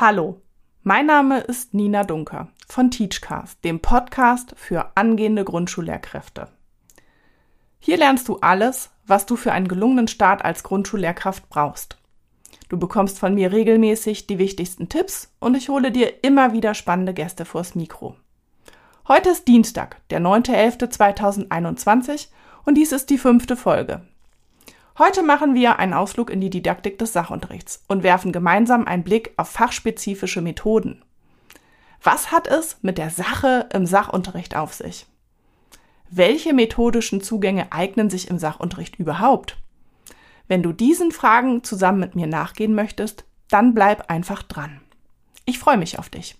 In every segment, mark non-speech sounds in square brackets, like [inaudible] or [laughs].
Hallo, mein Name ist Nina Dunker von Teachcast, dem Podcast für angehende Grundschullehrkräfte. Hier lernst du alles, was du für einen gelungenen Start als Grundschullehrkraft brauchst. Du bekommst von mir regelmäßig die wichtigsten Tipps und ich hole dir immer wieder spannende Gäste vors Mikro. Heute ist Dienstag, der 9.11.2021 und dies ist die fünfte Folge. Heute machen wir einen Ausflug in die Didaktik des Sachunterrichts und werfen gemeinsam einen Blick auf fachspezifische Methoden. Was hat es mit der Sache im Sachunterricht auf sich? Welche methodischen Zugänge eignen sich im Sachunterricht überhaupt? Wenn du diesen Fragen zusammen mit mir nachgehen möchtest, dann bleib einfach dran. Ich freue mich auf dich.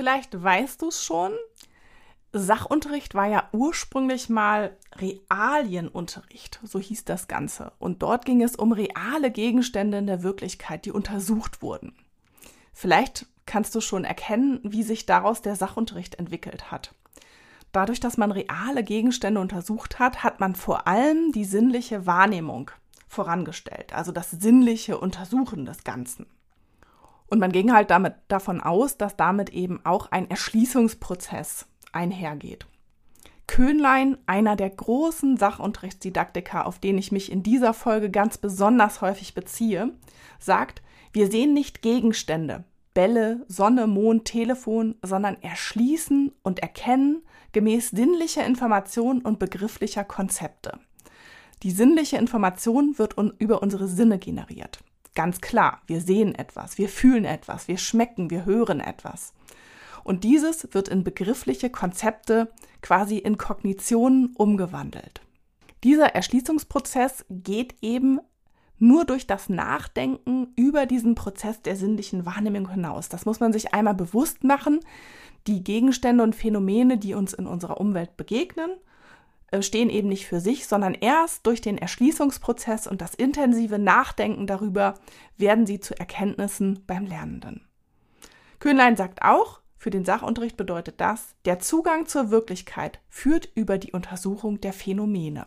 Vielleicht weißt du es schon. Sachunterricht war ja ursprünglich mal Realienunterricht, so hieß das Ganze. Und dort ging es um reale Gegenstände in der Wirklichkeit, die untersucht wurden. Vielleicht kannst du schon erkennen, wie sich daraus der Sachunterricht entwickelt hat. Dadurch, dass man reale Gegenstände untersucht hat, hat man vor allem die sinnliche Wahrnehmung vorangestellt, also das sinnliche Untersuchen des Ganzen. Und man ging halt damit davon aus, dass damit eben auch ein Erschließungsprozess einhergeht. Köhnlein, einer der großen Sachunterrichtsdidaktiker, auf den ich mich in dieser Folge ganz besonders häufig beziehe, sagt, wir sehen nicht Gegenstände, Bälle, Sonne, Mond, Telefon, sondern erschließen und erkennen gemäß sinnlicher Information und begrifflicher Konzepte. Die sinnliche Information wird un über unsere Sinne generiert. Ganz klar, wir sehen etwas, wir fühlen etwas, wir schmecken, wir hören etwas. Und dieses wird in begriffliche Konzepte, quasi in Kognitionen umgewandelt. Dieser Erschließungsprozess geht eben nur durch das Nachdenken über diesen Prozess der sinnlichen Wahrnehmung hinaus. Das muss man sich einmal bewusst machen. Die Gegenstände und Phänomene, die uns in unserer Umwelt begegnen, stehen eben nicht für sich, sondern erst durch den Erschließungsprozess und das intensive Nachdenken darüber werden sie zu Erkenntnissen beim Lernenden. Köhnlein sagt auch, für den Sachunterricht bedeutet das, der Zugang zur Wirklichkeit führt über die Untersuchung der Phänomene.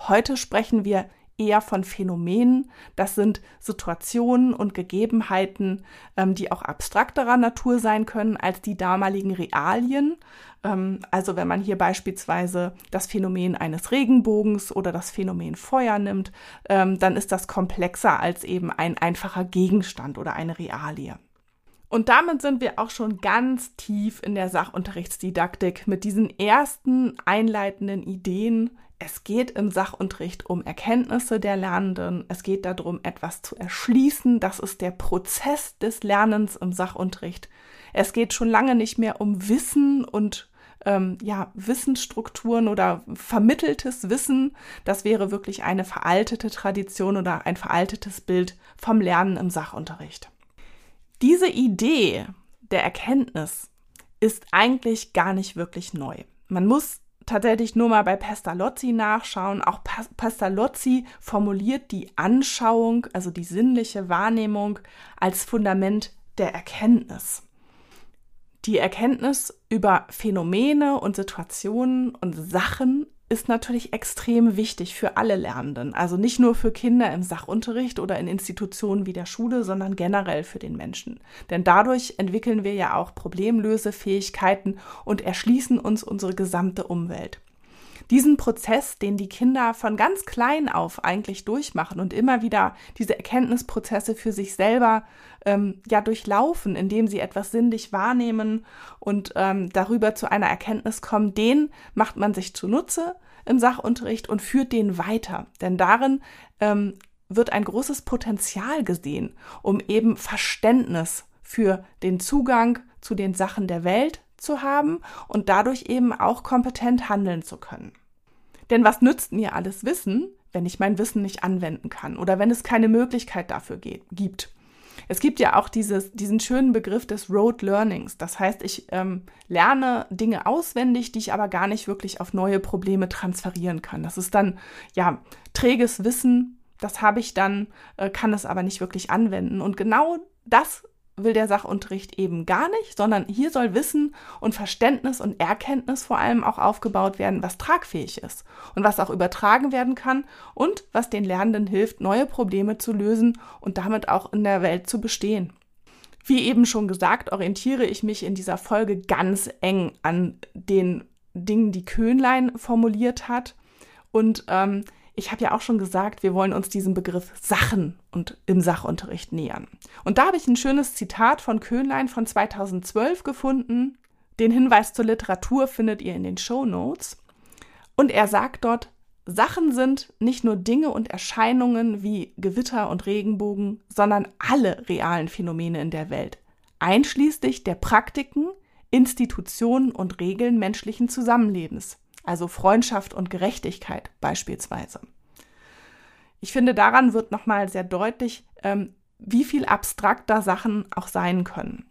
Heute sprechen wir eher von Phänomenen. Das sind Situationen und Gegebenheiten, ähm, die auch abstrakterer Natur sein können als die damaligen Realien. Ähm, also wenn man hier beispielsweise das Phänomen eines Regenbogens oder das Phänomen Feuer nimmt, ähm, dann ist das komplexer als eben ein einfacher Gegenstand oder eine Realie. Und damit sind wir auch schon ganz tief in der Sachunterrichtsdidaktik mit diesen ersten einleitenden Ideen es geht im Sachunterricht um Erkenntnisse der Lernenden. Es geht darum, etwas zu erschließen. Das ist der Prozess des Lernens im Sachunterricht. Es geht schon lange nicht mehr um Wissen und ähm, ja, Wissensstrukturen oder vermitteltes Wissen. Das wäre wirklich eine veraltete Tradition oder ein veraltetes Bild vom Lernen im Sachunterricht. Diese Idee der Erkenntnis ist eigentlich gar nicht wirklich neu. Man muss tatsächlich nur mal bei Pestalozzi nachschauen. Auch Pestalozzi formuliert die Anschauung, also die sinnliche Wahrnehmung, als Fundament der Erkenntnis. Die Erkenntnis über Phänomene und Situationen und Sachen ist natürlich extrem wichtig für alle Lernenden. Also nicht nur für Kinder im Sachunterricht oder in Institutionen wie der Schule, sondern generell für den Menschen. Denn dadurch entwickeln wir ja auch Problemlösefähigkeiten und erschließen uns unsere gesamte Umwelt. Diesen Prozess, den die Kinder von ganz klein auf eigentlich durchmachen und immer wieder diese Erkenntnisprozesse für sich selber ähm, ja durchlaufen, indem sie etwas sinnlich wahrnehmen und ähm, darüber zu einer Erkenntnis kommen, den macht man sich zunutze im Sachunterricht und führt den weiter. Denn darin ähm, wird ein großes Potenzial gesehen, um eben Verständnis für den Zugang zu den Sachen der Welt zu haben und dadurch eben auch kompetent handeln zu können. Denn was nützt mir alles Wissen, wenn ich mein Wissen nicht anwenden kann oder wenn es keine Möglichkeit dafür gibt. Es gibt ja auch dieses, diesen schönen Begriff des Road Learnings. Das heißt, ich ähm, lerne Dinge auswendig, die ich aber gar nicht wirklich auf neue Probleme transferieren kann. Das ist dann ja träges Wissen, das habe ich dann, äh, kann es aber nicht wirklich anwenden. Und genau das will der Sachunterricht eben gar nicht, sondern hier soll Wissen und Verständnis und Erkenntnis vor allem auch aufgebaut werden, was tragfähig ist und was auch übertragen werden kann und was den Lernenden hilft, neue Probleme zu lösen und damit auch in der Welt zu bestehen. Wie eben schon gesagt, orientiere ich mich in dieser Folge ganz eng an den Dingen, die Köhnlein formuliert hat. Und ähm, ich habe ja auch schon gesagt, wir wollen uns diesem Begriff Sachen und im Sachunterricht nähern. Und da habe ich ein schönes Zitat von Köhnlein von 2012 gefunden. Den Hinweis zur Literatur findet ihr in den Show Notes. Und er sagt dort, Sachen sind nicht nur Dinge und Erscheinungen wie Gewitter und Regenbogen, sondern alle realen Phänomene in der Welt, einschließlich der Praktiken, Institutionen und Regeln menschlichen Zusammenlebens also Freundschaft und Gerechtigkeit beispielsweise. Ich finde, daran wird nochmal sehr deutlich, ähm, wie viel abstrakter Sachen auch sein können.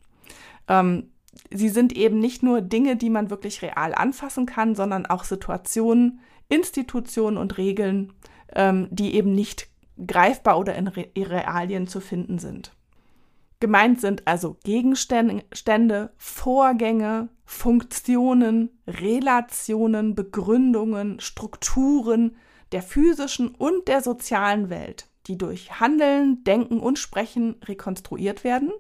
Ähm, sie sind eben nicht nur Dinge, die man wirklich real anfassen kann, sondern auch Situationen, Institutionen und Regeln, ähm, die eben nicht greifbar oder in Re Realien zu finden sind. Gemeint sind also Gegenstände, Vorgänge, Funktionen, Relationen, Begründungen, Strukturen der physischen und der sozialen Welt, die durch Handeln, Denken und Sprechen rekonstruiert werden,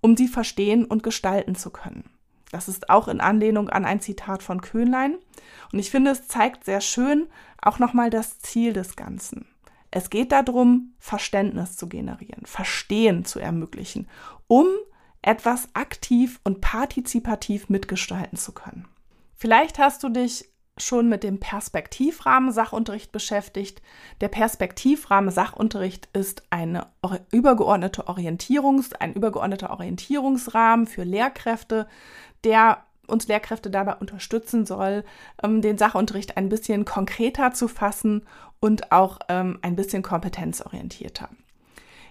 um sie verstehen und gestalten zu können. Das ist auch in Anlehnung an ein Zitat von Köhnlein. Und ich finde, es zeigt sehr schön auch nochmal das Ziel des Ganzen. Es geht darum, Verständnis zu generieren, Verstehen zu ermöglichen, um etwas aktiv und partizipativ mitgestalten zu können. Vielleicht hast du dich schon mit dem Perspektivrahmen Sachunterricht beschäftigt. Der Perspektivrahmen Sachunterricht ist eine übergeordnete Orientierungs, ein übergeordneter Orientierungsrahmen für Lehrkräfte, der uns Lehrkräfte dabei unterstützen soll, ähm, den Sachunterricht ein bisschen konkreter zu fassen und auch ähm, ein bisschen kompetenzorientierter.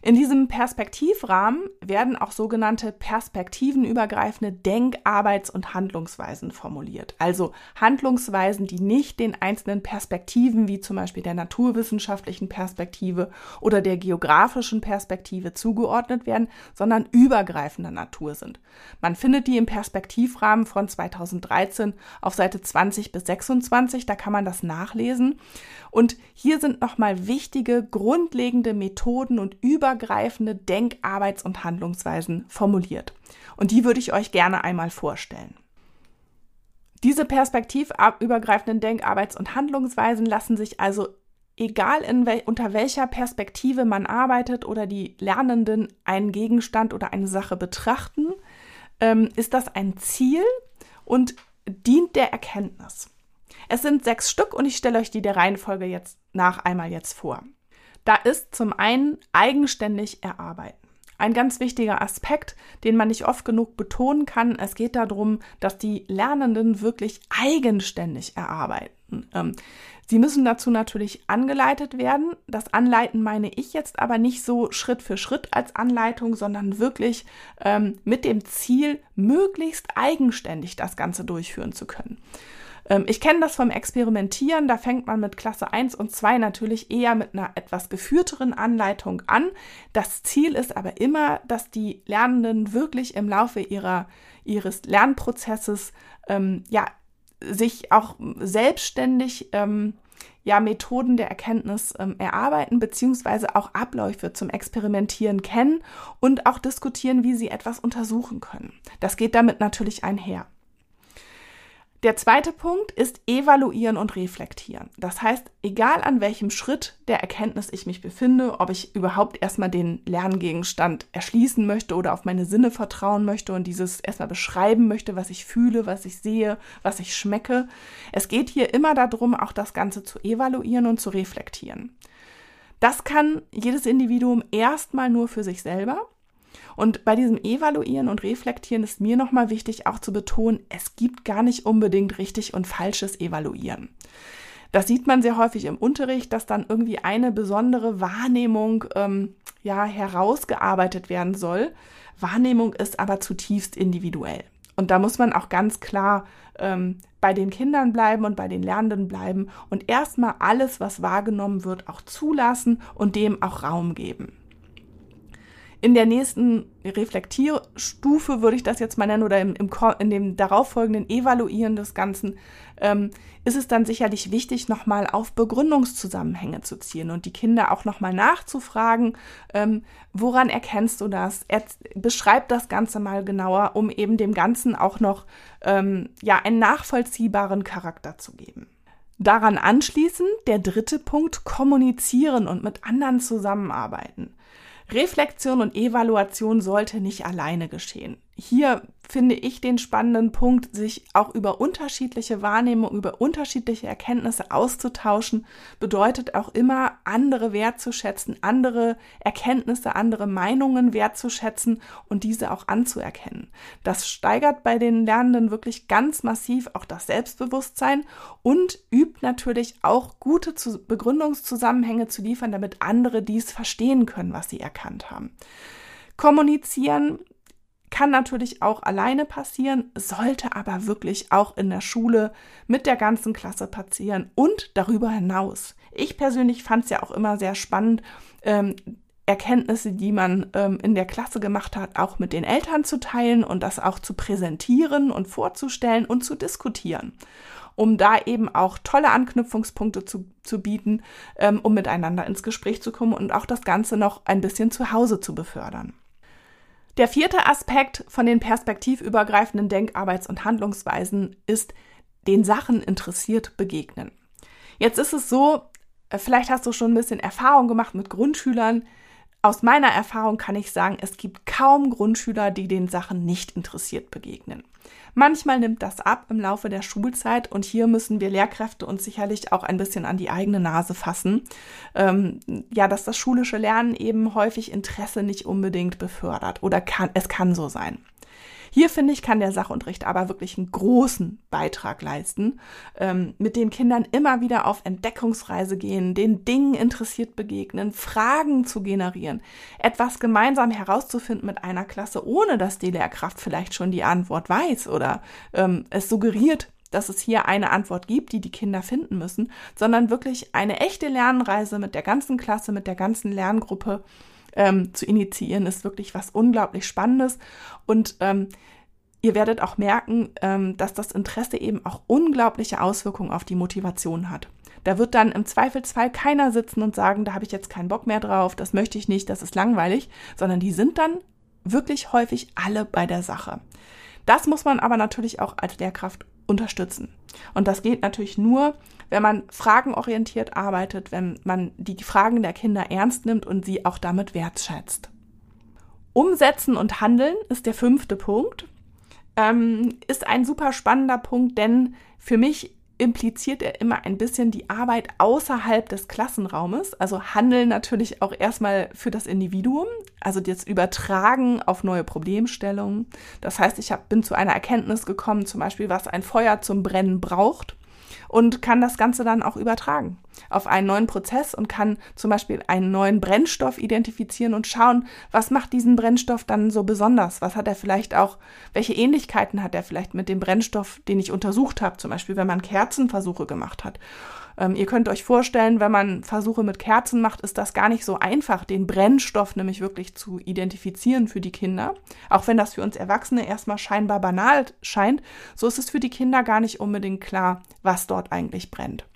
In diesem Perspektivrahmen werden auch sogenannte perspektivenübergreifende Denk-, Arbeits- und Handlungsweisen formuliert. Also Handlungsweisen, die nicht den einzelnen Perspektiven, wie zum Beispiel der naturwissenschaftlichen Perspektive oder der geografischen Perspektive zugeordnet werden, sondern übergreifender Natur sind. Man findet die im Perspektivrahmen von 2013 auf Seite 20 bis 26, da kann man das nachlesen. Und hier sind nochmal wichtige, grundlegende Methoden und übergreifende Denk-, Arbeits- und Handlungsweisen formuliert. Und die würde ich euch gerne einmal vorstellen. Diese perspektivübergreifenden Denk-, Arbeits- und Handlungsweisen lassen sich also, egal wel unter welcher Perspektive man arbeitet oder die Lernenden einen Gegenstand oder eine Sache betrachten, ähm, ist das ein Ziel und dient der Erkenntnis. Es sind sechs Stück und ich stelle euch die der Reihenfolge jetzt nach einmal jetzt vor. Da ist zum einen eigenständig erarbeiten. Ein ganz wichtiger Aspekt, den man nicht oft genug betonen kann. Es geht darum, dass die Lernenden wirklich eigenständig erarbeiten. Ähm, sie müssen dazu natürlich angeleitet werden. Das Anleiten meine ich jetzt aber nicht so Schritt für Schritt als Anleitung, sondern wirklich ähm, mit dem Ziel, möglichst eigenständig das Ganze durchführen zu können. Ähm, ich kenne das vom Experimentieren, da fängt man mit Klasse 1 und 2 natürlich eher mit einer etwas geführteren Anleitung an. Das Ziel ist aber immer, dass die Lernenden wirklich im Laufe ihrer, ihres Lernprozesses ähm, ja, sich auch selbstständig ähm, ja, Methoden der Erkenntnis ähm, erarbeiten, beziehungsweise auch Abläufe zum Experimentieren kennen und auch diskutieren, wie sie etwas untersuchen können. Das geht damit natürlich einher. Der zweite Punkt ist evaluieren und reflektieren. Das heißt, egal an welchem Schritt der Erkenntnis ich mich befinde, ob ich überhaupt erstmal den Lerngegenstand erschließen möchte oder auf meine Sinne vertrauen möchte und dieses erstmal beschreiben möchte, was ich fühle, was ich sehe, was ich schmecke. Es geht hier immer darum, auch das Ganze zu evaluieren und zu reflektieren. Das kann jedes Individuum erstmal nur für sich selber. Und bei diesem Evaluieren und Reflektieren ist mir nochmal wichtig auch zu betonen, es gibt gar nicht unbedingt richtig und falsches Evaluieren. Das sieht man sehr häufig im Unterricht, dass dann irgendwie eine besondere Wahrnehmung ähm, ja herausgearbeitet werden soll. Wahrnehmung ist aber zutiefst individuell. Und da muss man auch ganz klar ähm, bei den Kindern bleiben und bei den Lernenden bleiben und erstmal alles, was wahrgenommen wird, auch zulassen und dem auch Raum geben. In der nächsten Reflektierstufe würde ich das jetzt mal nennen oder im, im, in dem darauffolgenden Evaluieren des Ganzen ähm, ist es dann sicherlich wichtig, nochmal auf Begründungszusammenhänge zu ziehen und die Kinder auch nochmal nachzufragen, ähm, woran erkennst du das? Er, beschreib das Ganze mal genauer, um eben dem Ganzen auch noch ähm, ja, einen nachvollziehbaren Charakter zu geben. Daran anschließend der dritte Punkt, kommunizieren und mit anderen zusammenarbeiten. Reflexion und Evaluation sollte nicht alleine geschehen. Hier finde ich den spannenden Punkt, sich auch über unterschiedliche Wahrnehmungen, über unterschiedliche Erkenntnisse auszutauschen, bedeutet auch immer, andere wertzuschätzen, andere Erkenntnisse, andere Meinungen wertzuschätzen und diese auch anzuerkennen. Das steigert bei den Lernenden wirklich ganz massiv auch das Selbstbewusstsein und übt natürlich auch gute Begründungszusammenhänge zu liefern, damit andere dies verstehen können, was sie erkannt haben. Kommunizieren kann natürlich auch alleine passieren, sollte aber wirklich auch in der Schule mit der ganzen Klasse passieren und darüber hinaus. Ich persönlich fand es ja auch immer sehr spannend, ähm, Erkenntnisse, die man ähm, in der Klasse gemacht hat, auch mit den Eltern zu teilen und das auch zu präsentieren und vorzustellen und zu diskutieren, um da eben auch tolle Anknüpfungspunkte zu, zu bieten, ähm, um miteinander ins Gespräch zu kommen und auch das Ganze noch ein bisschen zu Hause zu befördern. Der vierte Aspekt von den perspektivübergreifenden Denkarbeits- und Handlungsweisen ist den Sachen interessiert begegnen. Jetzt ist es so, äh, vielleicht hast du schon ein bisschen Erfahrung gemacht mit Grundschülern, aus meiner Erfahrung kann ich sagen, es gibt kaum Grundschüler, die den Sachen nicht interessiert begegnen. Manchmal nimmt das ab im Laufe der Schulzeit und hier müssen wir Lehrkräfte uns sicherlich auch ein bisschen an die eigene Nase fassen. Ähm, ja, dass das schulische Lernen eben häufig Interesse nicht unbedingt befördert oder kann, es kann so sein. Hier finde ich, kann der Sachunterricht aber wirklich einen großen Beitrag leisten, ähm, mit den Kindern immer wieder auf Entdeckungsreise gehen, den Dingen interessiert begegnen, Fragen zu generieren, etwas gemeinsam herauszufinden mit einer Klasse, ohne dass die Lehrkraft vielleicht schon die Antwort weiß oder ähm, es suggeriert, dass es hier eine Antwort gibt, die die Kinder finden müssen, sondern wirklich eine echte Lernreise mit der ganzen Klasse, mit der ganzen Lerngruppe ähm, zu initiieren, ist wirklich was unglaublich Spannendes. Und ähm, ihr werdet auch merken, ähm, dass das Interesse eben auch unglaubliche Auswirkungen auf die Motivation hat. Da wird dann im Zweifelsfall keiner sitzen und sagen, da habe ich jetzt keinen Bock mehr drauf, das möchte ich nicht, das ist langweilig, sondern die sind dann wirklich häufig alle bei der Sache. Das muss man aber natürlich auch als Lehrkraft unterstützen. Und das geht natürlich nur, wenn man fragenorientiert arbeitet, wenn man die Fragen der Kinder ernst nimmt und sie auch damit wertschätzt. Umsetzen und handeln ist der fünfte Punkt. Ähm, ist ein super spannender Punkt, denn für mich impliziert er immer ein bisschen die Arbeit außerhalb des Klassenraumes. Also Handeln natürlich auch erstmal für das Individuum, also das Übertragen auf neue Problemstellungen. Das heißt, ich hab, bin zu einer Erkenntnis gekommen, zum Beispiel, was ein Feuer zum Brennen braucht und kann das Ganze dann auch übertragen auf einen neuen Prozess und kann zum Beispiel einen neuen Brennstoff identifizieren und schauen, was macht diesen Brennstoff dann so besonders? Was hat er vielleicht auch, welche Ähnlichkeiten hat er vielleicht mit dem Brennstoff, den ich untersucht habe, zum Beispiel wenn man Kerzenversuche gemacht hat. Ähm, ihr könnt euch vorstellen, wenn man Versuche mit Kerzen macht, ist das gar nicht so einfach, den Brennstoff nämlich wirklich zu identifizieren für die Kinder. Auch wenn das für uns Erwachsene erstmal scheinbar banal scheint, so ist es für die Kinder gar nicht unbedingt klar, was dort eigentlich brennt.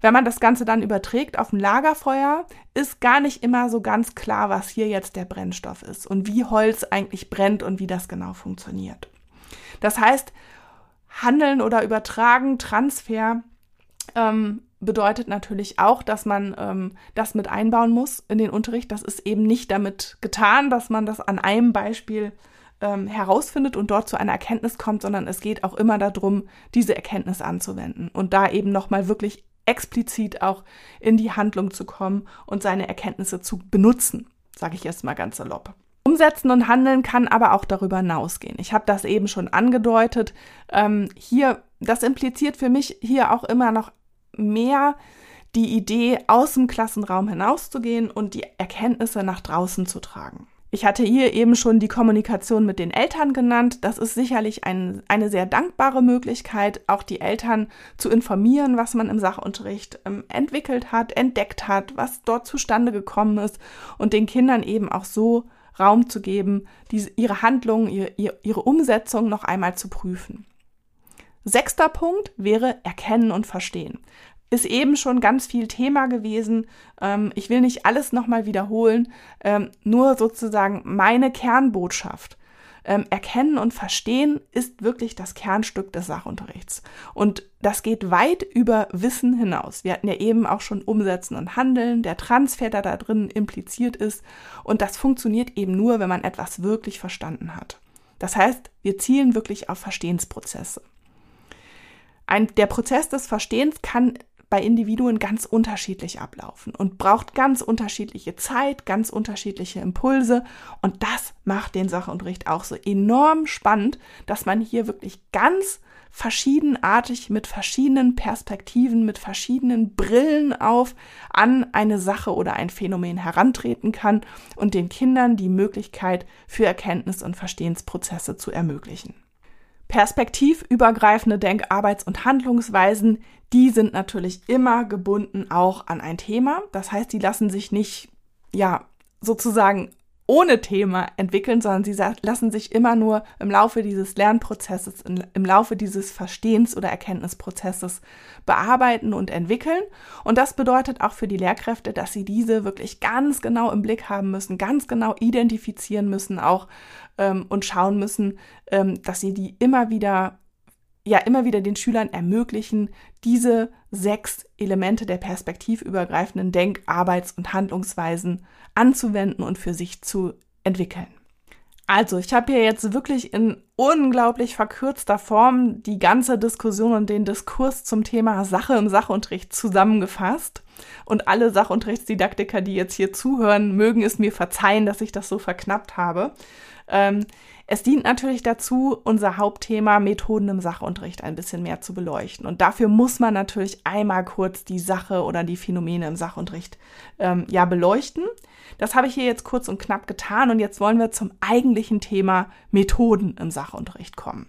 Wenn man das Ganze dann überträgt auf ein Lagerfeuer, ist gar nicht immer so ganz klar, was hier jetzt der Brennstoff ist und wie Holz eigentlich brennt und wie das genau funktioniert. Das heißt, Handeln oder Übertragen, Transfer ähm, bedeutet natürlich auch, dass man ähm, das mit einbauen muss in den Unterricht. Das ist eben nicht damit getan, dass man das an einem Beispiel ähm, herausfindet und dort zu einer Erkenntnis kommt, sondern es geht auch immer darum, diese Erkenntnis anzuwenden und da eben nochmal wirklich explizit auch in die Handlung zu kommen und seine Erkenntnisse zu benutzen, sage ich jetzt mal ganz salopp. Umsetzen und Handeln kann aber auch darüber hinausgehen. Ich habe das eben schon angedeutet. Ähm, hier, das impliziert für mich hier auch immer noch mehr die Idee, aus dem Klassenraum hinauszugehen und die Erkenntnisse nach draußen zu tragen. Ich hatte hier eben schon die Kommunikation mit den Eltern genannt. Das ist sicherlich ein, eine sehr dankbare Möglichkeit, auch die Eltern zu informieren, was man im Sachunterricht ähm, entwickelt hat, entdeckt hat, was dort zustande gekommen ist und den Kindern eben auch so Raum zu geben, diese, ihre Handlungen, ihre, ihre Umsetzung noch einmal zu prüfen. Sechster Punkt wäre Erkennen und Verstehen ist eben schon ganz viel Thema gewesen. Ähm, ich will nicht alles nochmal wiederholen, ähm, nur sozusagen meine Kernbotschaft. Ähm, erkennen und verstehen ist wirklich das Kernstück des Sachunterrichts. Und das geht weit über Wissen hinaus. Wir hatten ja eben auch schon Umsetzen und Handeln, der Transfer, der da drin impliziert ist. Und das funktioniert eben nur, wenn man etwas wirklich verstanden hat. Das heißt, wir zielen wirklich auf Verstehensprozesse. Ein, der Prozess des Verstehens kann bei Individuen ganz unterschiedlich ablaufen und braucht ganz unterschiedliche Zeit, ganz unterschiedliche Impulse. Und das macht den Sachunterricht auch so enorm spannend, dass man hier wirklich ganz verschiedenartig mit verschiedenen Perspektiven, mit verschiedenen Brillen auf an eine Sache oder ein Phänomen herantreten kann und den Kindern die Möglichkeit für Erkenntnis- und Verstehensprozesse zu ermöglichen. Perspektivübergreifende Denk-, Arbeits- und Handlungsweisen, die sind natürlich immer gebunden auch an ein Thema. Das heißt, die lassen sich nicht, ja, sozusagen ohne Thema entwickeln, sondern sie lassen sich immer nur im Laufe dieses Lernprozesses, im Laufe dieses Verstehens- oder Erkenntnisprozesses bearbeiten und entwickeln. Und das bedeutet auch für die Lehrkräfte, dass sie diese wirklich ganz genau im Blick haben müssen, ganz genau identifizieren müssen auch ähm, und schauen müssen, ähm, dass sie die immer wieder ja immer wieder den Schülern ermöglichen, diese sechs Elemente der perspektivübergreifenden Denk-, Arbeits- und Handlungsweisen anzuwenden und für sich zu entwickeln. Also, ich habe hier jetzt wirklich in unglaublich verkürzter Form die ganze Diskussion und den Diskurs zum Thema Sache im Sachunterricht zusammengefasst. Und alle Sachunterrichtsdidaktiker, die jetzt hier zuhören, mögen es mir verzeihen, dass ich das so verknappt habe. Ähm, es dient natürlich dazu, unser Hauptthema Methoden im Sachunterricht ein bisschen mehr zu beleuchten. Und dafür muss man natürlich einmal kurz die Sache oder die Phänomene im Sachunterricht ähm, ja beleuchten. Das habe ich hier jetzt kurz und knapp getan und jetzt wollen wir zum eigentlichen Thema Methoden im Sachunterricht kommen.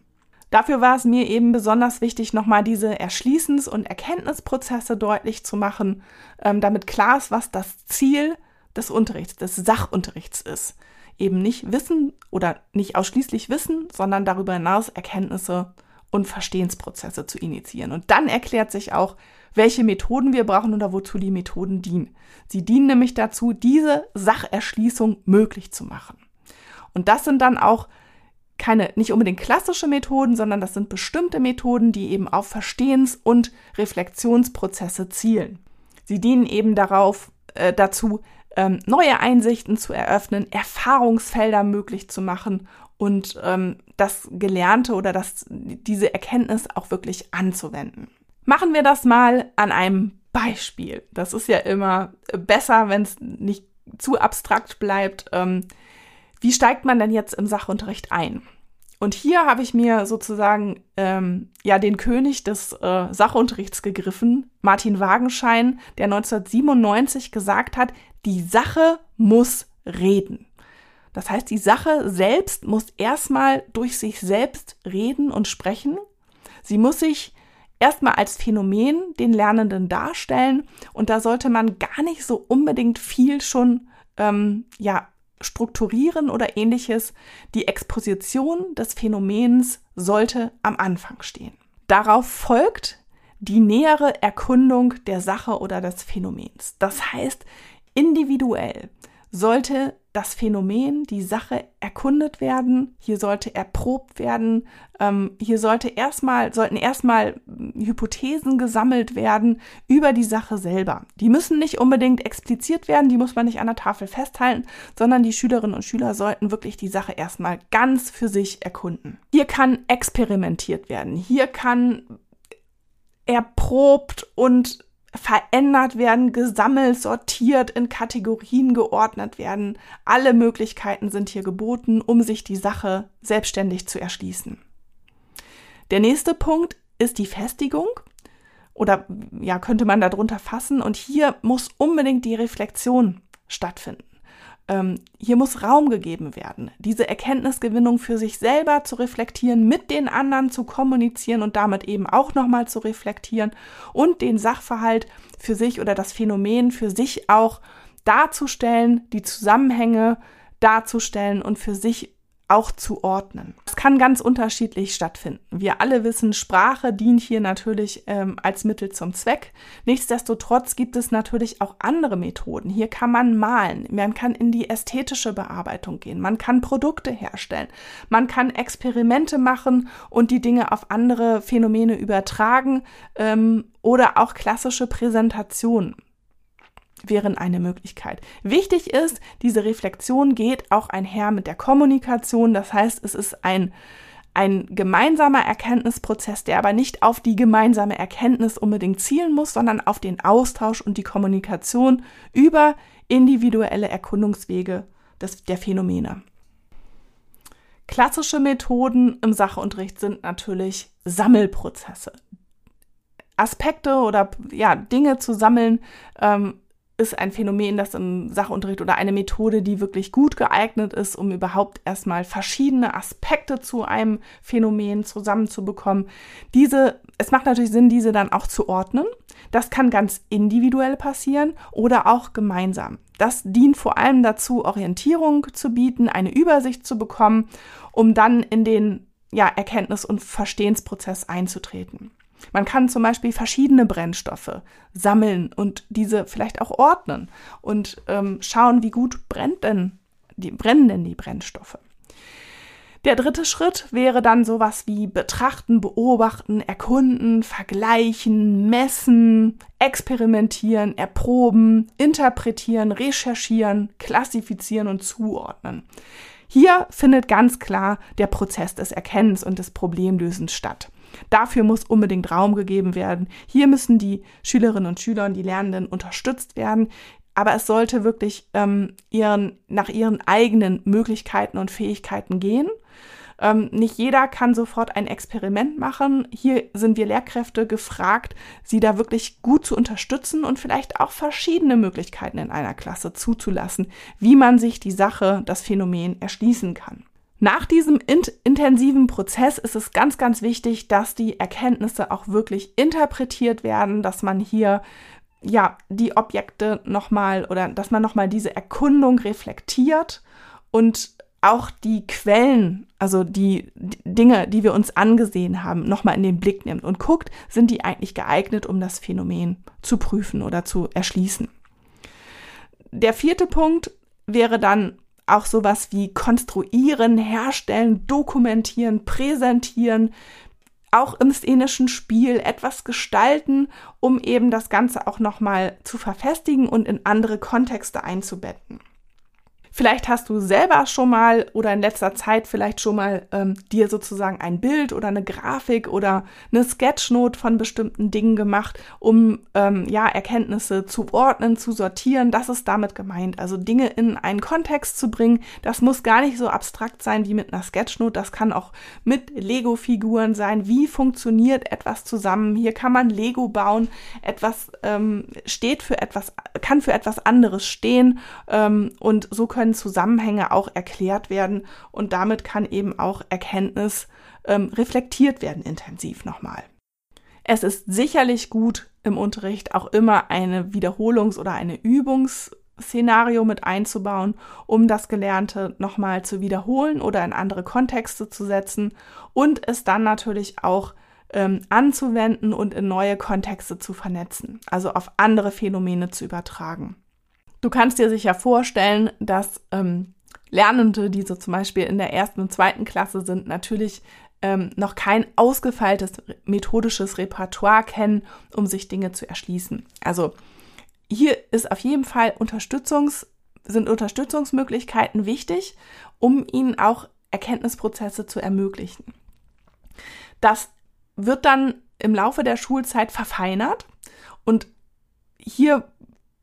Dafür war es mir eben besonders wichtig, nochmal diese Erschließens- und Erkenntnisprozesse deutlich zu machen, ähm, damit klar ist, was das Ziel des Unterrichts, des Sachunterrichts ist eben nicht Wissen oder nicht ausschließlich Wissen, sondern darüber hinaus Erkenntnisse und Verstehensprozesse zu initiieren. Und dann erklärt sich auch, welche Methoden wir brauchen oder wozu die Methoden dienen. Sie dienen nämlich dazu, diese Sacherschließung möglich zu machen. Und das sind dann auch keine, nicht unbedingt klassische Methoden, sondern das sind bestimmte Methoden, die eben auf Verstehens- und Reflexionsprozesse zielen. Sie dienen eben darauf, äh, dazu, ähm, neue Einsichten zu eröffnen, Erfahrungsfelder möglich zu machen und ähm, das Gelernte oder das, diese Erkenntnis auch wirklich anzuwenden. Machen wir das mal an einem Beispiel. Das ist ja immer besser, wenn es nicht zu abstrakt bleibt. Ähm, wie steigt man denn jetzt im Sachunterricht ein? Und hier habe ich mir sozusagen ähm, ja den König des äh, Sachunterrichts gegriffen, Martin Wagenschein, der 1997 gesagt hat, die Sache muss reden. Das heißt, die Sache selbst muss erstmal durch sich selbst reden und sprechen. Sie muss sich erstmal als Phänomen den Lernenden darstellen und da sollte man gar nicht so unbedingt viel schon ähm, ja strukturieren oder ähnliches. Die Exposition des Phänomens sollte am Anfang stehen. Darauf folgt die nähere Erkundung der Sache oder des Phänomens. Das heißt, individuell sollte das Phänomen, die Sache erkundet werden. Hier sollte erprobt werden. Ähm, hier sollte erstmal, sollten erstmal Hypothesen gesammelt werden über die Sache selber. Die müssen nicht unbedingt expliziert werden, die muss man nicht an der Tafel festhalten, sondern die Schülerinnen und Schüler sollten wirklich die Sache erstmal ganz für sich erkunden. Hier kann experimentiert werden. Hier kann erprobt und verändert werden, gesammelt, sortiert, in Kategorien geordnet werden. Alle Möglichkeiten sind hier geboten, um sich die Sache selbstständig zu erschließen. Der nächste Punkt ist die Festigung. oder ja, könnte man darunter fassen. Und hier muss unbedingt die Reflexion stattfinden. Ähm, hier muss Raum gegeben werden, diese Erkenntnisgewinnung für sich selber zu reflektieren, mit den anderen zu kommunizieren und damit eben auch nochmal zu reflektieren und den Sachverhalt für sich oder das Phänomen für sich auch darzustellen, die Zusammenhänge darzustellen und für sich auch zu ordnen. Das kann ganz unterschiedlich stattfinden. Wir alle wissen, Sprache dient hier natürlich ähm, als Mittel zum Zweck. Nichtsdestotrotz gibt es natürlich auch andere Methoden. Hier kann man malen, man kann in die ästhetische Bearbeitung gehen, man kann Produkte herstellen, man kann Experimente machen und die Dinge auf andere Phänomene übertragen ähm, oder auch klassische Präsentationen wären eine Möglichkeit. Wichtig ist, diese Reflexion geht auch einher mit der Kommunikation. Das heißt, es ist ein, ein gemeinsamer Erkenntnisprozess, der aber nicht auf die gemeinsame Erkenntnis unbedingt zielen muss, sondern auf den Austausch und die Kommunikation über individuelle Erkundungswege des, der Phänomene. Klassische Methoden im Sachunterricht sind natürlich Sammelprozesse. Aspekte oder ja, Dinge zu sammeln, ähm, ist ein Phänomen, das im Sachunterricht oder eine Methode, die wirklich gut geeignet ist, um überhaupt erstmal verschiedene Aspekte zu einem Phänomen zusammenzubekommen. Diese, es macht natürlich Sinn, diese dann auch zu ordnen. Das kann ganz individuell passieren oder auch gemeinsam. Das dient vor allem dazu, Orientierung zu bieten, eine Übersicht zu bekommen, um dann in den ja, Erkenntnis- und Verstehensprozess einzutreten. Man kann zum Beispiel verschiedene Brennstoffe sammeln und diese vielleicht auch ordnen und ähm, schauen, wie gut brennt denn die, brennen denn die Brennstoffe. Der dritte Schritt wäre dann sowas wie betrachten, beobachten, erkunden, vergleichen, messen, experimentieren, erproben, interpretieren, recherchieren, klassifizieren und zuordnen. Hier findet ganz klar der Prozess des Erkennens und des Problemlösens statt. Dafür muss unbedingt Raum gegeben werden. Hier müssen die Schülerinnen und Schüler und die Lernenden unterstützt werden. Aber es sollte wirklich ähm, ihren, nach ihren eigenen Möglichkeiten und Fähigkeiten gehen. Ähm, nicht jeder kann sofort ein Experiment machen. Hier sind wir Lehrkräfte gefragt, sie da wirklich gut zu unterstützen und vielleicht auch verschiedene Möglichkeiten in einer Klasse zuzulassen, wie man sich die Sache, das Phänomen erschließen kann. Nach diesem int intensiven Prozess ist es ganz, ganz wichtig, dass die Erkenntnisse auch wirklich interpretiert werden, dass man hier ja die Objekte nochmal oder dass man nochmal diese Erkundung reflektiert und auch die Quellen, also die, die Dinge, die wir uns angesehen haben, nochmal in den Blick nimmt und guckt, sind die eigentlich geeignet, um das Phänomen zu prüfen oder zu erschließen. Der vierte Punkt wäre dann auch sowas wie konstruieren, herstellen, dokumentieren, präsentieren, auch im szenischen Spiel etwas gestalten, um eben das Ganze auch nochmal zu verfestigen und in andere Kontexte einzubetten. Vielleicht hast du selber schon mal oder in letzter Zeit vielleicht schon mal ähm, dir sozusagen ein Bild oder eine Grafik oder eine Sketchnote von bestimmten Dingen gemacht, um ähm, ja Erkenntnisse zu ordnen, zu sortieren. Das ist damit gemeint. Also Dinge in einen Kontext zu bringen. Das muss gar nicht so abstrakt sein wie mit einer Sketchnote. Das kann auch mit Lego-Figuren sein. Wie funktioniert etwas zusammen? Hier kann man Lego bauen. Etwas ähm, steht für etwas, kann für etwas anderes stehen ähm, und so können können Zusammenhänge auch erklärt werden und damit kann eben auch Erkenntnis ähm, reflektiert werden intensiv nochmal. Es ist sicherlich gut im Unterricht auch immer eine Wiederholungs- oder eine Übungsszenario mit einzubauen, um das Gelernte nochmal zu wiederholen oder in andere Kontexte zu setzen und es dann natürlich auch ähm, anzuwenden und in neue Kontexte zu vernetzen, also auf andere Phänomene zu übertragen. Du kannst dir sicher vorstellen, dass ähm, Lernende, die so zum Beispiel in der ersten und zweiten Klasse sind, natürlich ähm, noch kein ausgefeiltes methodisches Repertoire kennen, um sich Dinge zu erschließen. Also hier ist auf jeden Fall Unterstützungs, sind Unterstützungsmöglichkeiten wichtig, um ihnen auch Erkenntnisprozesse zu ermöglichen. Das wird dann im Laufe der Schulzeit verfeinert und hier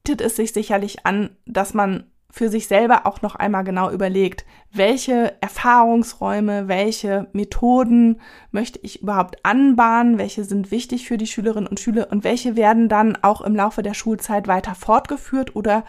bietet es sich sicherlich an, dass man für sich selber auch noch einmal genau überlegt, welche Erfahrungsräume, welche Methoden möchte ich überhaupt anbahnen, welche sind wichtig für die Schülerinnen und Schüler und welche werden dann auch im Laufe der Schulzeit weiter fortgeführt oder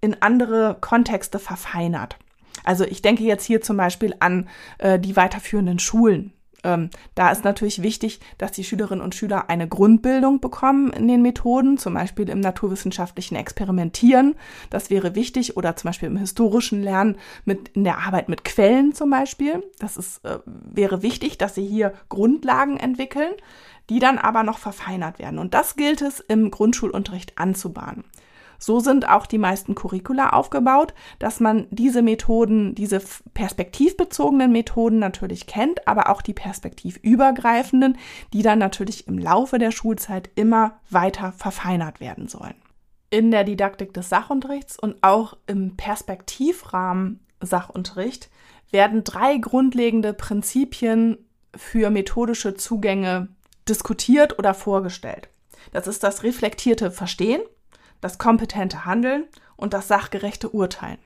in andere Kontexte verfeinert. Also ich denke jetzt hier zum Beispiel an äh, die weiterführenden Schulen. Ähm, da ist natürlich wichtig, dass die Schülerinnen und Schüler eine Grundbildung bekommen in den Methoden, zum Beispiel im naturwissenschaftlichen Experimentieren. Das wäre wichtig oder zum Beispiel im historischen Lernen mit in der Arbeit mit Quellen zum Beispiel. Das ist, äh, wäre wichtig, dass sie hier Grundlagen entwickeln, die dann aber noch verfeinert werden. Und das gilt es im Grundschulunterricht anzubahnen. So sind auch die meisten Curricula aufgebaut, dass man diese Methoden, diese perspektivbezogenen Methoden natürlich kennt, aber auch die perspektivübergreifenden, die dann natürlich im Laufe der Schulzeit immer weiter verfeinert werden sollen. In der Didaktik des Sachunterrichts und auch im Perspektivrahmen Sachunterricht werden drei grundlegende Prinzipien für methodische Zugänge diskutiert oder vorgestellt. Das ist das reflektierte Verstehen, das kompetente Handeln und das sachgerechte Urteilen.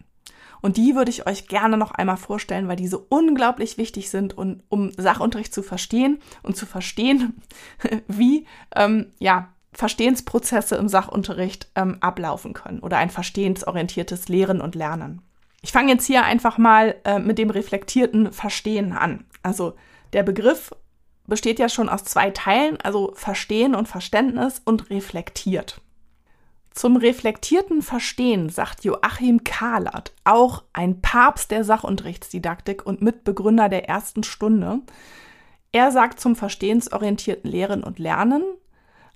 Und die würde ich euch gerne noch einmal vorstellen, weil diese unglaublich wichtig sind, und, um Sachunterricht zu verstehen und zu verstehen, [laughs] wie ähm, ja, Verstehensprozesse im Sachunterricht ähm, ablaufen können oder ein verstehensorientiertes Lehren und Lernen. Ich fange jetzt hier einfach mal äh, mit dem reflektierten Verstehen an. Also der Begriff besteht ja schon aus zwei Teilen, also Verstehen und Verständnis und reflektiert. Zum reflektierten Verstehen sagt Joachim Kahlert, auch ein Papst der Sachunterrichtsdidaktik und Mitbegründer der ersten Stunde. Er sagt zum verstehensorientierten Lehren und Lernen,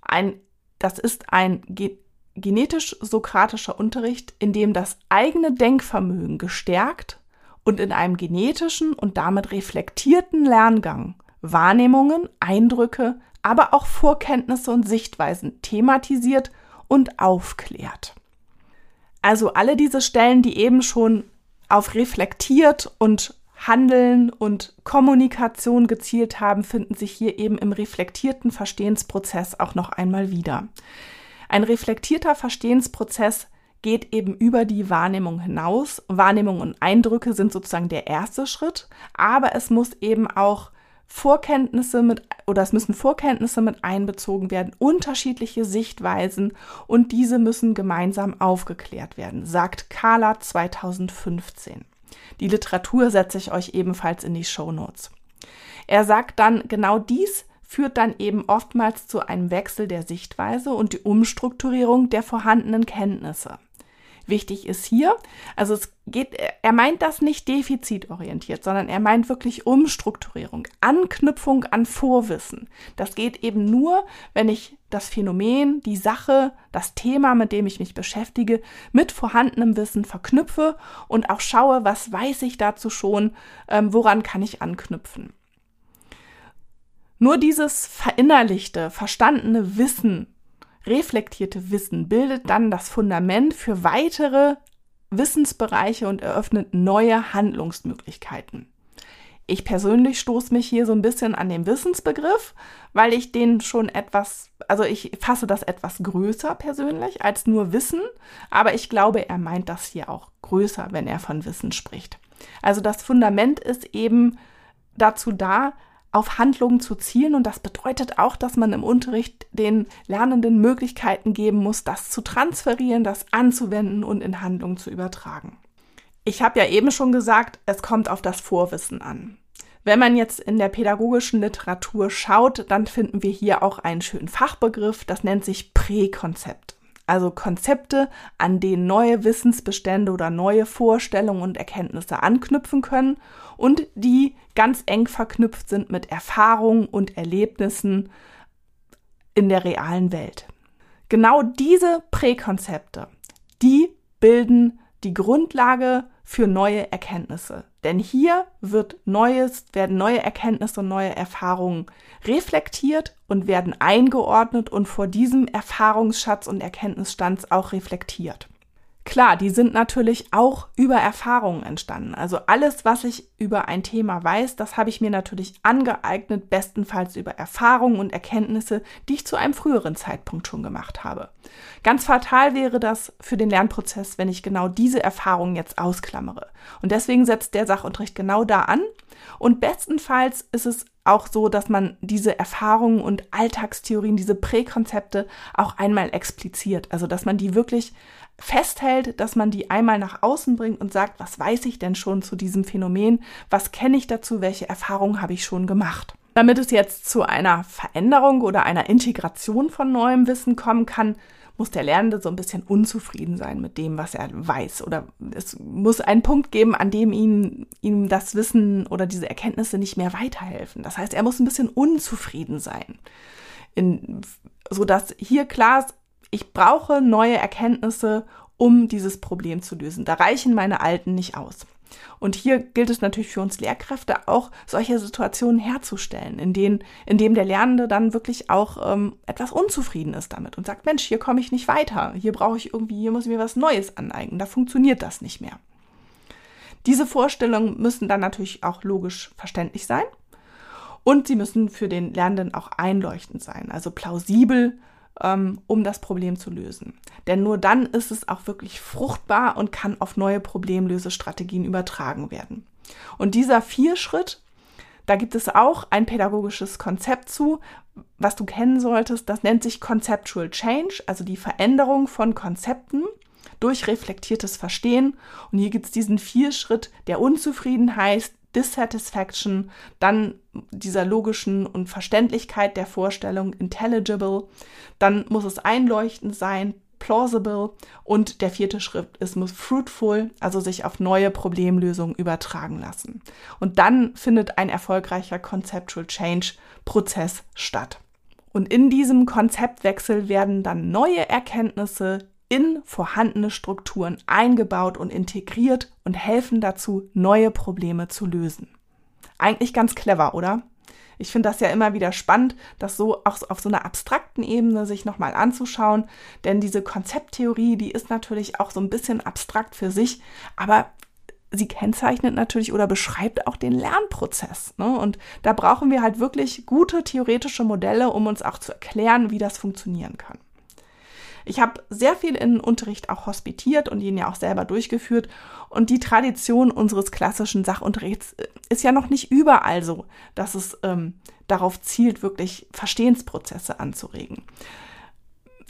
ein, das ist ein ge genetisch-sokratischer Unterricht, in dem das eigene Denkvermögen gestärkt und in einem genetischen und damit reflektierten Lerngang Wahrnehmungen, Eindrücke, aber auch Vorkenntnisse und Sichtweisen thematisiert und aufklärt. Also alle diese Stellen, die eben schon auf reflektiert und Handeln und Kommunikation gezielt haben, finden sich hier eben im reflektierten Verstehensprozess auch noch einmal wieder. Ein reflektierter Verstehensprozess geht eben über die Wahrnehmung hinaus. Wahrnehmung und Eindrücke sind sozusagen der erste Schritt, aber es muss eben auch Vorkenntnisse mit oder es müssen Vorkenntnisse mit einbezogen werden, unterschiedliche Sichtweisen und diese müssen gemeinsam aufgeklärt werden, sagt Carla 2015. Die Literatur setze ich euch ebenfalls in die Show Notes. Er sagt dann, genau dies führt dann eben oftmals zu einem Wechsel der Sichtweise und die Umstrukturierung der vorhandenen Kenntnisse wichtig ist hier. Also es geht, er meint das nicht defizitorientiert, sondern er meint wirklich Umstrukturierung, Anknüpfung an Vorwissen. Das geht eben nur, wenn ich das Phänomen, die Sache, das Thema, mit dem ich mich beschäftige, mit vorhandenem Wissen verknüpfe und auch schaue, was weiß ich dazu schon, ähm, woran kann ich anknüpfen. Nur dieses verinnerlichte, verstandene Wissen reflektierte Wissen bildet dann das Fundament für weitere Wissensbereiche und eröffnet neue Handlungsmöglichkeiten. Ich persönlich stoße mich hier so ein bisschen an den Wissensbegriff, weil ich den schon etwas, also ich fasse das etwas größer persönlich als nur Wissen, aber ich glaube, er meint das hier auch größer, wenn er von Wissen spricht. Also das Fundament ist eben dazu da, auf Handlungen zu zielen. Und das bedeutet auch, dass man im Unterricht den Lernenden Möglichkeiten geben muss, das zu transferieren, das anzuwenden und in Handlungen zu übertragen. Ich habe ja eben schon gesagt, es kommt auf das Vorwissen an. Wenn man jetzt in der pädagogischen Literatur schaut, dann finden wir hier auch einen schönen Fachbegriff, das nennt sich Präkonzept also Konzepte, an denen neue Wissensbestände oder neue Vorstellungen und Erkenntnisse anknüpfen können und die ganz eng verknüpft sind mit Erfahrungen und Erlebnissen in der realen Welt. Genau diese Präkonzepte, die bilden die Grundlage für neue Erkenntnisse. Denn hier wird Neues, werden neue Erkenntnisse und neue Erfahrungen reflektiert und werden eingeordnet und vor diesem Erfahrungsschatz und Erkenntnisstand auch reflektiert. Klar, die sind natürlich auch über Erfahrungen entstanden. Also alles, was ich über ein Thema weiß, das habe ich mir natürlich angeeignet, bestenfalls über Erfahrungen und Erkenntnisse, die ich zu einem früheren Zeitpunkt schon gemacht habe. Ganz fatal wäre das für den Lernprozess, wenn ich genau diese Erfahrungen jetzt ausklammere. Und deswegen setzt der Sachunterricht genau da an. Und bestenfalls ist es auch so, dass man diese Erfahrungen und Alltagstheorien, diese Präkonzepte auch einmal expliziert. Also, dass man die wirklich festhält, dass man die einmal nach außen bringt und sagt, was weiß ich denn schon zu diesem Phänomen? Was kenne ich dazu? Welche Erfahrungen habe ich schon gemacht? Damit es jetzt zu einer Veränderung oder einer Integration von neuem Wissen kommen kann, muss der Lernende so ein bisschen unzufrieden sein mit dem, was er weiß. Oder es muss einen Punkt geben, an dem ihm, ihm das Wissen oder diese Erkenntnisse nicht mehr weiterhelfen. Das heißt, er muss ein bisschen unzufrieden sein. In, sodass hier klar ist, ich brauche neue Erkenntnisse, um dieses Problem zu lösen. Da reichen meine alten nicht aus. Und hier gilt es natürlich für uns Lehrkräfte auch, solche Situationen herzustellen, in denen, in dem der Lernende dann wirklich auch ähm, etwas unzufrieden ist damit und sagt, Mensch, hier komme ich nicht weiter, hier brauche ich irgendwie, hier muss ich mir was Neues aneignen, da funktioniert das nicht mehr. Diese Vorstellungen müssen dann natürlich auch logisch verständlich sein und sie müssen für den Lernenden auch einleuchtend sein, also plausibel um das Problem zu lösen. Denn nur dann ist es auch wirklich fruchtbar und kann auf neue Problemlösestrategien übertragen werden. Und dieser Vier-Schritt, da gibt es auch ein pädagogisches Konzept zu, was du kennen solltest. Das nennt sich Conceptual Change, also die Veränderung von Konzepten durch reflektiertes Verstehen. Und hier gibt es diesen Vier-Schritt der Unzufriedenheit, Dissatisfaction, dann dieser logischen und Verständlichkeit der Vorstellung, intelligible, dann muss es einleuchtend sein, plausible und der vierte Schritt ist muss fruitful, also sich auf neue Problemlösungen übertragen lassen. Und dann findet ein erfolgreicher Conceptual Change Prozess statt. Und in diesem Konzeptwechsel werden dann neue Erkenntnisse in vorhandene Strukturen eingebaut und integriert und helfen dazu, neue Probleme zu lösen. Eigentlich ganz clever, oder? Ich finde das ja immer wieder spannend, das so auch auf so einer abstrakten Ebene sich nochmal anzuschauen, denn diese Konzepttheorie, die ist natürlich auch so ein bisschen abstrakt für sich, aber sie kennzeichnet natürlich oder beschreibt auch den Lernprozess. Ne? Und da brauchen wir halt wirklich gute theoretische Modelle, um uns auch zu erklären, wie das funktionieren kann. Ich habe sehr viel in Unterricht auch hospitiert und ihn ja auch selber durchgeführt. Und die Tradition unseres klassischen Sachunterrichts äh, ist ja noch nicht überall so, dass es ähm, darauf zielt, wirklich Verstehensprozesse anzuregen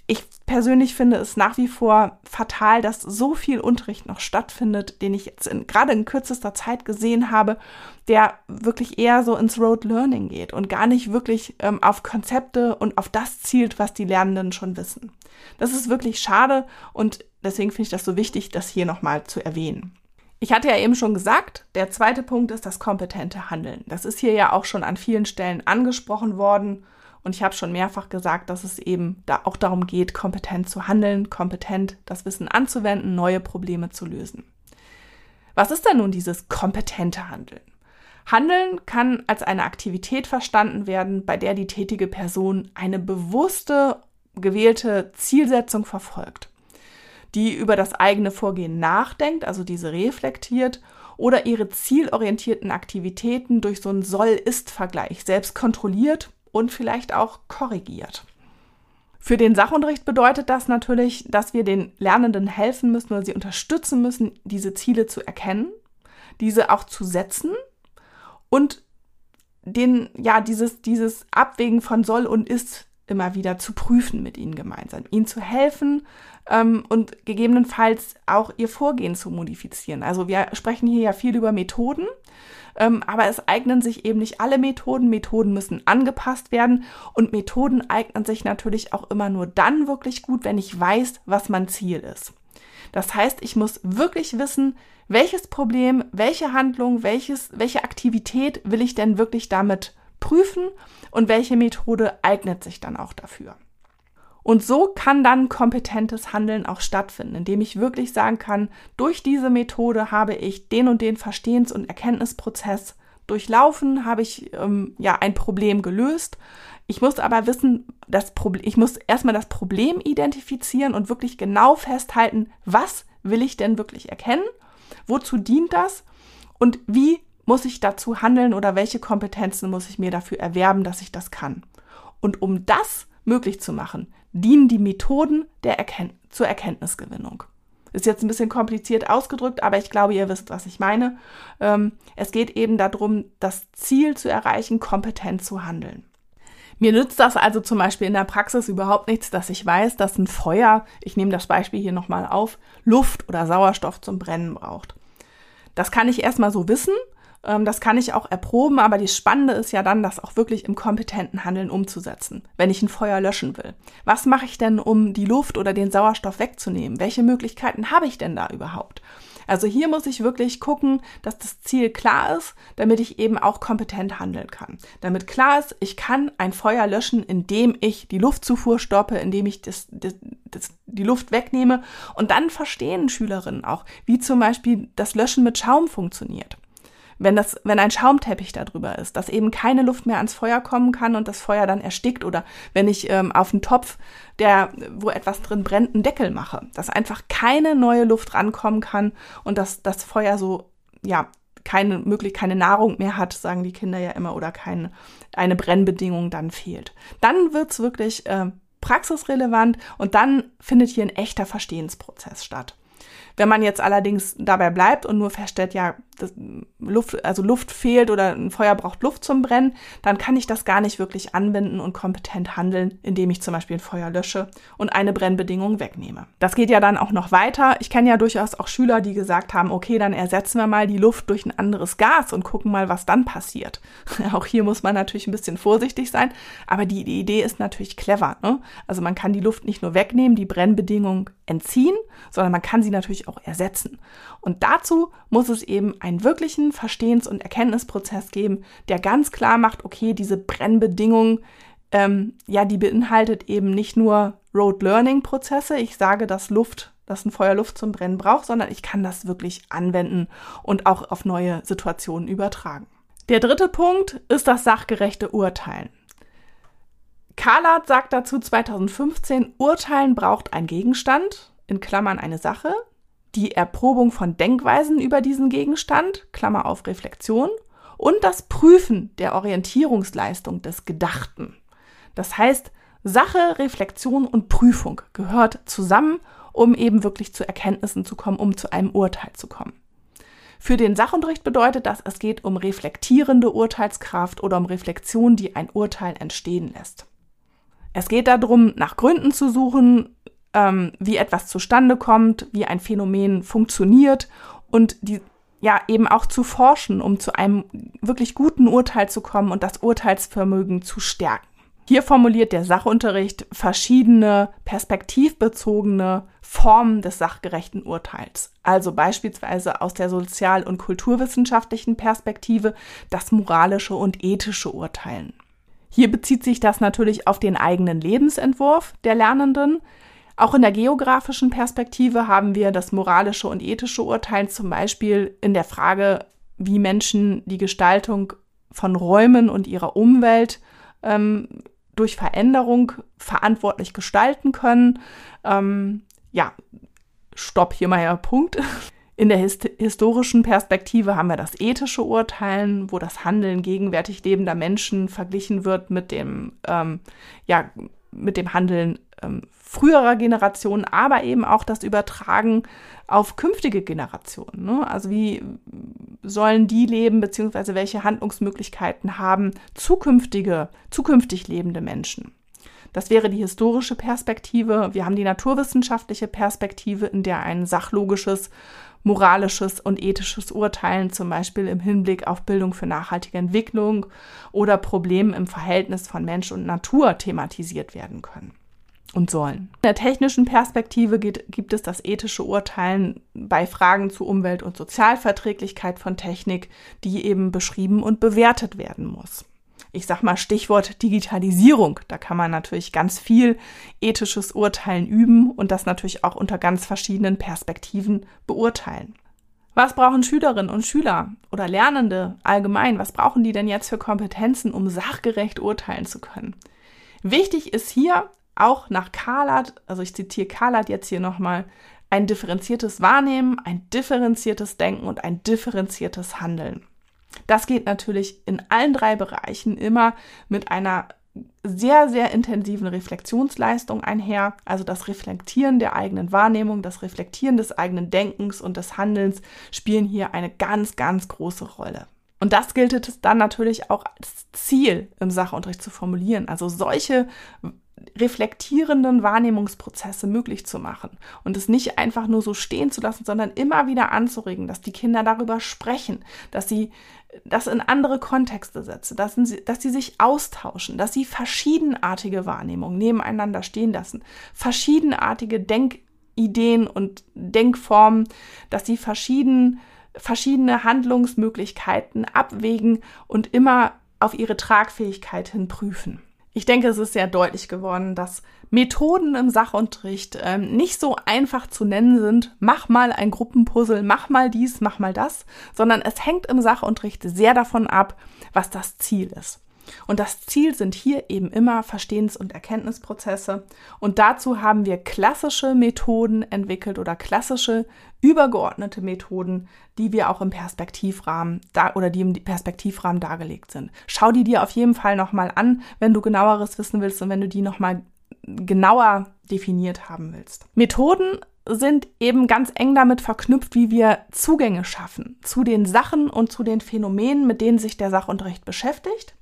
ich persönlich finde es nach wie vor fatal, dass so viel Unterricht noch stattfindet, den ich jetzt in, gerade in kürzester Zeit gesehen habe, der wirklich eher so ins Road Learning geht und gar nicht wirklich ähm, auf Konzepte und auf das zielt, was die Lernenden schon wissen. Das ist wirklich schade und deswegen finde ich das so wichtig, das hier nochmal zu erwähnen. Ich hatte ja eben schon gesagt, der zweite Punkt ist das kompetente Handeln. Das ist hier ja auch schon an vielen Stellen angesprochen worden und ich habe schon mehrfach gesagt, dass es eben da auch darum geht, kompetent zu handeln, kompetent das Wissen anzuwenden, neue Probleme zu lösen. Was ist denn nun dieses kompetente Handeln? Handeln kann als eine Aktivität verstanden werden, bei der die tätige Person eine bewusste, gewählte Zielsetzung verfolgt, die über das eigene Vorgehen nachdenkt, also diese reflektiert oder ihre zielorientierten Aktivitäten durch so einen Soll-Ist-Vergleich selbst kontrolliert und vielleicht auch korrigiert. Für den Sachunterricht bedeutet das natürlich, dass wir den Lernenden helfen müssen oder sie unterstützen müssen, diese Ziele zu erkennen, diese auch zu setzen und den, ja, dieses, dieses Abwägen von soll und ist immer wieder zu prüfen mit ihnen gemeinsam, ihnen zu helfen ähm, und gegebenenfalls auch ihr Vorgehen zu modifizieren. Also wir sprechen hier ja viel über Methoden, ähm, aber es eignen sich eben nicht alle Methoden. Methoden müssen angepasst werden und Methoden eignen sich natürlich auch immer nur dann wirklich gut, wenn ich weiß, was mein Ziel ist. Das heißt, ich muss wirklich wissen, welches Problem, welche Handlung, welches, welche Aktivität will ich denn wirklich damit prüfen und welche Methode eignet sich dann auch dafür. Und so kann dann kompetentes Handeln auch stattfinden, indem ich wirklich sagen kann, durch diese Methode habe ich den und den Verstehens- und Erkenntnisprozess durchlaufen, habe ich ähm, ja ein Problem gelöst. Ich muss aber wissen, das Problem, ich muss erstmal das Problem identifizieren und wirklich genau festhalten, was will ich denn wirklich erkennen? Wozu dient das? Und wie muss ich dazu handeln oder welche Kompetenzen muss ich mir dafür erwerben, dass ich das kann? Und um das möglich zu machen, dienen die Methoden der Erken zur Erkenntnisgewinnung. Ist jetzt ein bisschen kompliziert ausgedrückt, aber ich glaube, ihr wisst, was ich meine. Ähm, es geht eben darum, das Ziel zu erreichen, kompetent zu handeln. Mir nützt das also zum Beispiel in der Praxis überhaupt nichts, dass ich weiß, dass ein Feuer, ich nehme das Beispiel hier nochmal auf, Luft oder Sauerstoff zum Brennen braucht. Das kann ich erstmal so wissen, das kann ich auch erproben, aber das Spannende ist ja dann, das auch wirklich im kompetenten Handeln umzusetzen, wenn ich ein Feuer löschen will. Was mache ich denn, um die Luft oder den Sauerstoff wegzunehmen? Welche Möglichkeiten habe ich denn da überhaupt? Also hier muss ich wirklich gucken, dass das Ziel klar ist, damit ich eben auch kompetent handeln kann. Damit klar ist, ich kann ein Feuer löschen, indem ich die Luftzufuhr stoppe, indem ich das, das, das, die Luft wegnehme. Und dann verstehen Schülerinnen auch, wie zum Beispiel das Löschen mit Schaum funktioniert wenn das, wenn ein Schaumteppich da drüber ist, dass eben keine Luft mehr ans Feuer kommen kann und das Feuer dann erstickt oder wenn ich ähm, auf einen Topf, der, wo etwas drin brennt, einen Deckel mache, dass einfach keine neue Luft rankommen kann und dass das Feuer so, ja, keine möglich keine Nahrung mehr hat, sagen die Kinder ja immer, oder keine eine Brennbedingung dann fehlt. Dann wird's wirklich äh, praxisrelevant und dann findet hier ein echter Verstehensprozess statt. Wenn man jetzt allerdings dabei bleibt und nur feststellt, ja, Luft, also Luft fehlt oder ein Feuer braucht Luft zum Brennen, dann kann ich das gar nicht wirklich anwenden und kompetent handeln, indem ich zum Beispiel ein Feuer lösche und eine Brennbedingung wegnehme. Das geht ja dann auch noch weiter. Ich kenne ja durchaus auch Schüler, die gesagt haben, okay, dann ersetzen wir mal die Luft durch ein anderes Gas und gucken mal, was dann passiert. [laughs] auch hier muss man natürlich ein bisschen vorsichtig sein, aber die, die Idee ist natürlich clever. Ne? Also man kann die Luft nicht nur wegnehmen, die Brennbedingung entziehen, sondern man kann sie natürlich auch ersetzen. Und dazu muss es eben einen wirklichen Verstehens- und Erkenntnisprozess geben, der ganz klar macht, okay, diese Brennbedingung, ähm, ja, die beinhaltet eben nicht nur Road Learning Prozesse. Ich sage, dass Luft, dass ein Feuer Luft zum Brennen braucht, sondern ich kann das wirklich anwenden und auch auf neue Situationen übertragen. Der dritte Punkt ist das sachgerechte Urteilen. Carlat sagt dazu 2015, Urteilen braucht ein Gegenstand, in Klammern eine Sache, die Erprobung von Denkweisen über diesen Gegenstand, Klammer auf Reflexion, und das Prüfen der Orientierungsleistung des Gedachten. Das heißt, Sache, Reflexion und Prüfung gehört zusammen, um eben wirklich zu Erkenntnissen zu kommen, um zu einem Urteil zu kommen. Für den Sachunterricht bedeutet das, es geht um reflektierende Urteilskraft oder um Reflexion, die ein Urteil entstehen lässt. Es geht darum, nach Gründen zu suchen, ähm, wie etwas zustande kommt, wie ein Phänomen funktioniert und die ja eben auch zu forschen, um zu einem wirklich guten Urteil zu kommen und das Urteilsvermögen zu stärken. Hier formuliert der Sachunterricht verschiedene perspektivbezogene Formen des sachgerechten Urteils. Also beispielsweise aus der sozial- und kulturwissenschaftlichen Perspektive das moralische und ethische Urteilen. Hier bezieht sich das natürlich auf den eigenen Lebensentwurf der Lernenden, auch in der geografischen Perspektive haben wir das moralische und ethische Urteilen zum Beispiel in der Frage, wie Menschen die Gestaltung von Räumen und ihrer Umwelt ähm, durch Veränderung verantwortlich gestalten können. Ähm, ja, stopp, hier mal ja Punkt. In der hist historischen Perspektive haben wir das ethische Urteilen, wo das Handeln gegenwärtig lebender Menschen verglichen wird mit dem, ähm, ja, mit dem Handeln ähm, früherer Generationen, aber eben auch das Übertragen auf künftige Generationen. Ne? Also wie sollen die leben, beziehungsweise welche Handlungsmöglichkeiten haben zukünftige, zukünftig lebende Menschen? Das wäre die historische Perspektive. Wir haben die naturwissenschaftliche Perspektive, in der ein sachlogisches, moralisches und ethisches Urteilen zum Beispiel im Hinblick auf Bildung für nachhaltige Entwicklung oder Probleme im Verhältnis von Mensch und Natur thematisiert werden können und sollen. In der technischen Perspektive geht, gibt es das ethische Urteilen bei Fragen zu Umwelt- und Sozialverträglichkeit von Technik, die eben beschrieben und bewertet werden muss. Ich sag mal Stichwort Digitalisierung. Da kann man natürlich ganz viel ethisches Urteilen üben und das natürlich auch unter ganz verschiedenen Perspektiven beurteilen. Was brauchen Schülerinnen und Schüler oder Lernende allgemein? Was brauchen die denn jetzt für Kompetenzen, um sachgerecht urteilen zu können? Wichtig ist hier, auch nach Kalat, also ich zitiere Kalat jetzt hier nochmal, ein differenziertes Wahrnehmen, ein differenziertes Denken und ein differenziertes Handeln. Das geht natürlich in allen drei Bereichen immer mit einer sehr, sehr intensiven Reflexionsleistung einher. Also das Reflektieren der eigenen Wahrnehmung, das Reflektieren des eigenen Denkens und des Handelns spielen hier eine ganz, ganz große Rolle. Und das gilt es dann natürlich auch als Ziel im Sachunterricht zu formulieren. Also solche reflektierenden Wahrnehmungsprozesse möglich zu machen und es nicht einfach nur so stehen zu lassen, sondern immer wieder anzuregen, dass die Kinder darüber sprechen, dass sie das in andere Kontexte setzen, dass sie, dass sie sich austauschen, dass sie verschiedenartige Wahrnehmungen nebeneinander stehen lassen, verschiedenartige Denkideen und Denkformen, dass sie verschieden, verschiedene Handlungsmöglichkeiten abwägen und immer auf ihre Tragfähigkeit hin prüfen. Ich denke, es ist sehr deutlich geworden, dass Methoden im Sachunterricht ähm, nicht so einfach zu nennen sind. Mach mal ein Gruppenpuzzle, mach mal dies, mach mal das, sondern es hängt im Sachunterricht sehr davon ab, was das Ziel ist. Und das Ziel sind hier eben immer Verstehens- und Erkenntnisprozesse. Und dazu haben wir klassische Methoden entwickelt oder klassische übergeordnete Methoden, die wir auch im Perspektivrahmen da oder die im Perspektivrahmen dargelegt sind. Schau die dir auf jeden Fall nochmal an, wenn du genaueres wissen willst und wenn du die nochmal genauer definiert haben willst. Methoden sind eben ganz eng damit verknüpft, wie wir Zugänge schaffen zu den Sachen und zu den Phänomenen, mit denen sich der Sachunterricht beschäftigt.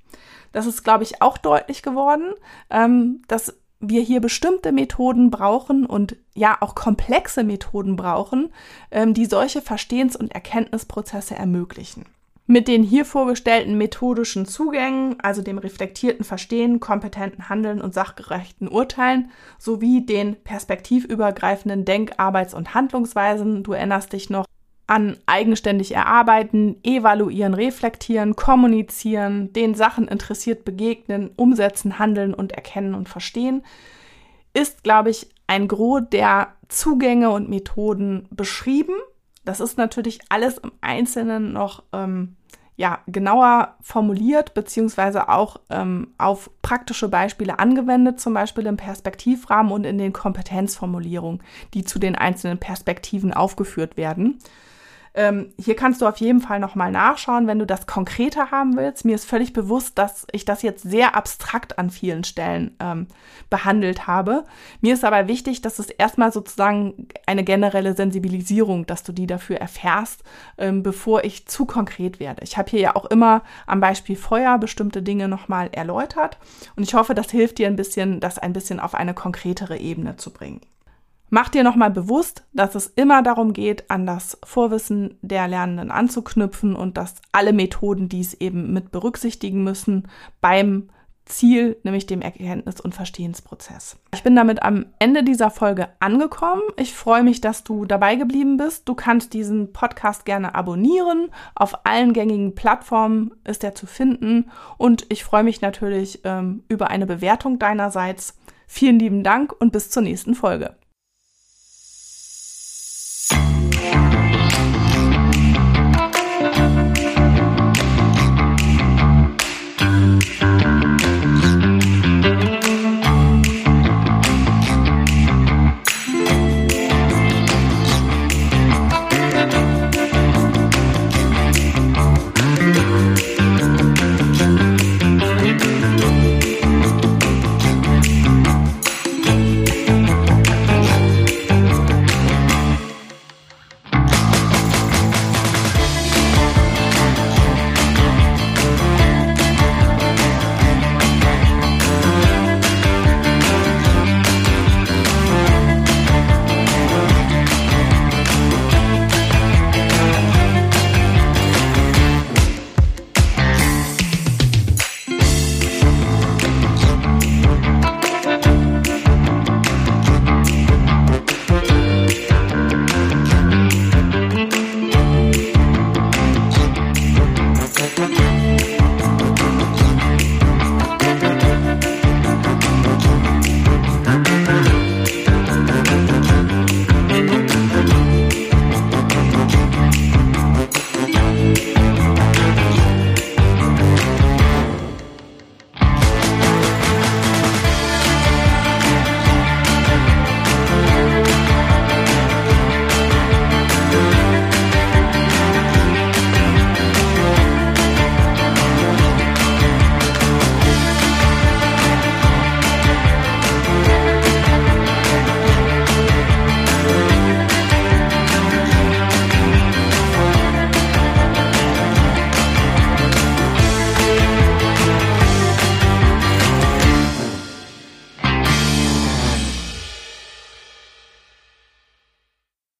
Das ist, glaube ich, auch deutlich geworden, ähm, dass wir hier bestimmte Methoden brauchen und ja auch komplexe Methoden brauchen, ähm, die solche Verstehens- und Erkenntnisprozesse ermöglichen. Mit den hier vorgestellten methodischen Zugängen, also dem reflektierten Verstehen, kompetenten Handeln und sachgerechten Urteilen, sowie den perspektivübergreifenden Denk-, Arbeits- und Handlungsweisen, du erinnerst dich noch, an eigenständig erarbeiten, evaluieren, reflektieren, kommunizieren, den Sachen interessiert begegnen, umsetzen, handeln und erkennen und verstehen, ist, glaube ich, ein Gros der Zugänge und Methoden beschrieben. Das ist natürlich alles im Einzelnen noch ähm, ja, genauer formuliert, beziehungsweise auch ähm, auf praktische Beispiele angewendet, zum Beispiel im Perspektivrahmen und in den Kompetenzformulierungen, die zu den einzelnen Perspektiven aufgeführt werden. Ähm, hier kannst du auf jeden Fall nochmal nachschauen, wenn du das konkreter haben willst. Mir ist völlig bewusst, dass ich das jetzt sehr abstrakt an vielen Stellen ähm, behandelt habe. Mir ist aber wichtig, dass es erstmal sozusagen eine generelle Sensibilisierung, dass du die dafür erfährst, ähm, bevor ich zu konkret werde. Ich habe hier ja auch immer am Beispiel Feuer bestimmte Dinge nochmal erläutert und ich hoffe, das hilft dir ein bisschen, das ein bisschen auf eine konkretere Ebene zu bringen. Mach dir nochmal bewusst, dass es immer darum geht, an das Vorwissen der Lernenden anzuknüpfen und dass alle Methoden dies eben mit berücksichtigen müssen beim Ziel, nämlich dem Erkenntnis- und Verstehensprozess. Ich bin damit am Ende dieser Folge angekommen. Ich freue mich, dass du dabei geblieben bist. Du kannst diesen Podcast gerne abonnieren. Auf allen gängigen Plattformen ist er zu finden. Und ich freue mich natürlich ähm, über eine Bewertung deinerseits. Vielen lieben Dank und bis zur nächsten Folge. Thank you.